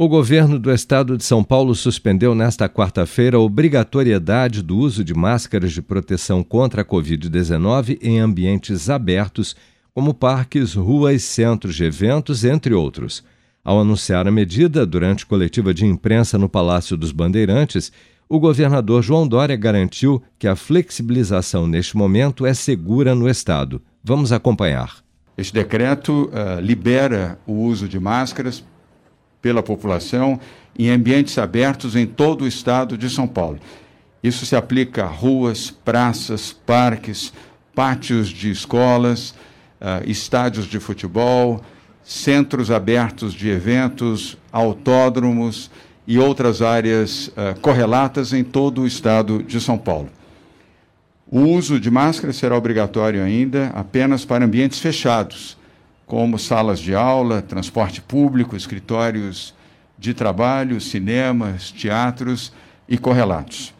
O governo do estado de São Paulo suspendeu nesta quarta-feira a obrigatoriedade do uso de máscaras de proteção contra a Covid-19 em ambientes abertos, como parques, ruas, centros de eventos, entre outros. Ao anunciar a medida durante coletiva de imprensa no Palácio dos Bandeirantes, o governador João Dória garantiu que a flexibilização neste momento é segura no estado. Vamos acompanhar. Este decreto uh, libera o uso de máscaras pela população em ambientes abertos em todo o estado de São Paulo. Isso se aplica a ruas, praças, parques, pátios de escolas, uh, estádios de futebol, centros abertos de eventos, autódromos e outras áreas uh, correlatas em todo o estado de São Paulo. O uso de máscara será obrigatório ainda apenas para ambientes fechados, como salas de aula, transporte público, escritórios de trabalho, cinemas, teatros e correlatos.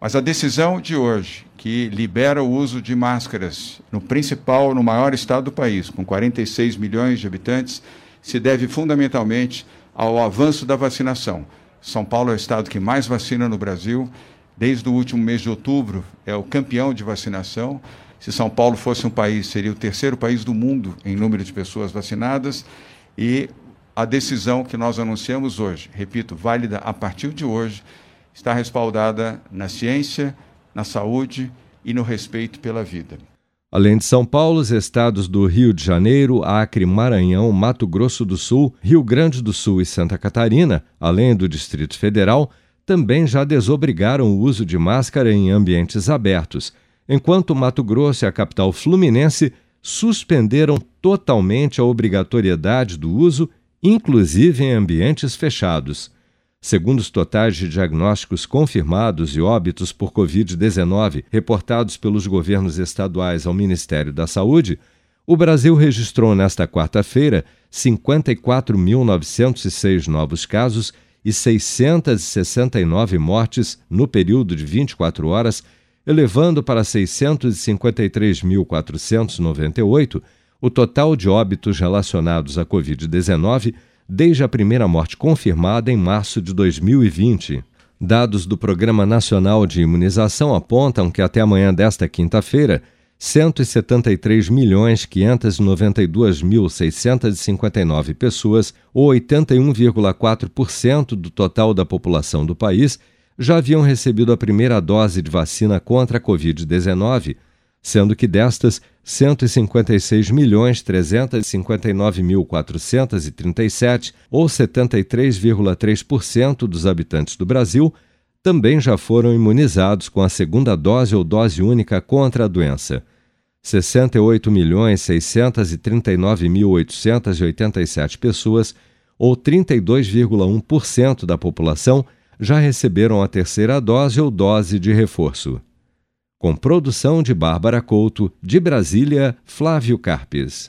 Mas a decisão de hoje, que libera o uso de máscaras no principal, no maior estado do país, com 46 milhões de habitantes, se deve fundamentalmente ao avanço da vacinação. São Paulo é o estado que mais vacina no Brasil. Desde o último mês de outubro, é o campeão de vacinação. Se São Paulo fosse um país, seria o terceiro país do mundo em número de pessoas vacinadas. E a decisão que nós anunciamos hoje, repito, válida a partir de hoje, está respaldada na ciência, na saúde e no respeito pela vida. Além de São Paulo, os estados do Rio de Janeiro, Acre, Maranhão, Mato Grosso do Sul, Rio Grande do Sul e Santa Catarina, além do Distrito Federal, também já desobrigaram o uso de máscara em ambientes abertos, enquanto Mato Grosso e a capital fluminense suspenderam totalmente a obrigatoriedade do uso, inclusive em ambientes fechados. Segundo os totais de diagnósticos confirmados e óbitos por Covid-19 reportados pelos governos estaduais ao Ministério da Saúde, o Brasil registrou nesta quarta-feira 54.906 novos casos e 669 mortes no período de 24 horas elevando para 653.498 o total de óbitos relacionados à Covid-19 desde a primeira morte confirmada em março de 2020. Dados do Programa Nacional de Imunização apontam que até amanhã desta quinta-feira, 173.592.659 pessoas, ou 81,4% do total da população do país, já haviam recebido a primeira dose de vacina contra a Covid-19, sendo que destas, 156.359.437, ou 73,3% dos habitantes do Brasil, também já foram imunizados com a segunda dose ou dose única contra a doença. 68.639.887 pessoas, ou 32,1% da população, já receberam a terceira dose ou dose de reforço. Com produção de Bárbara Couto, de Brasília, Flávio Carpes.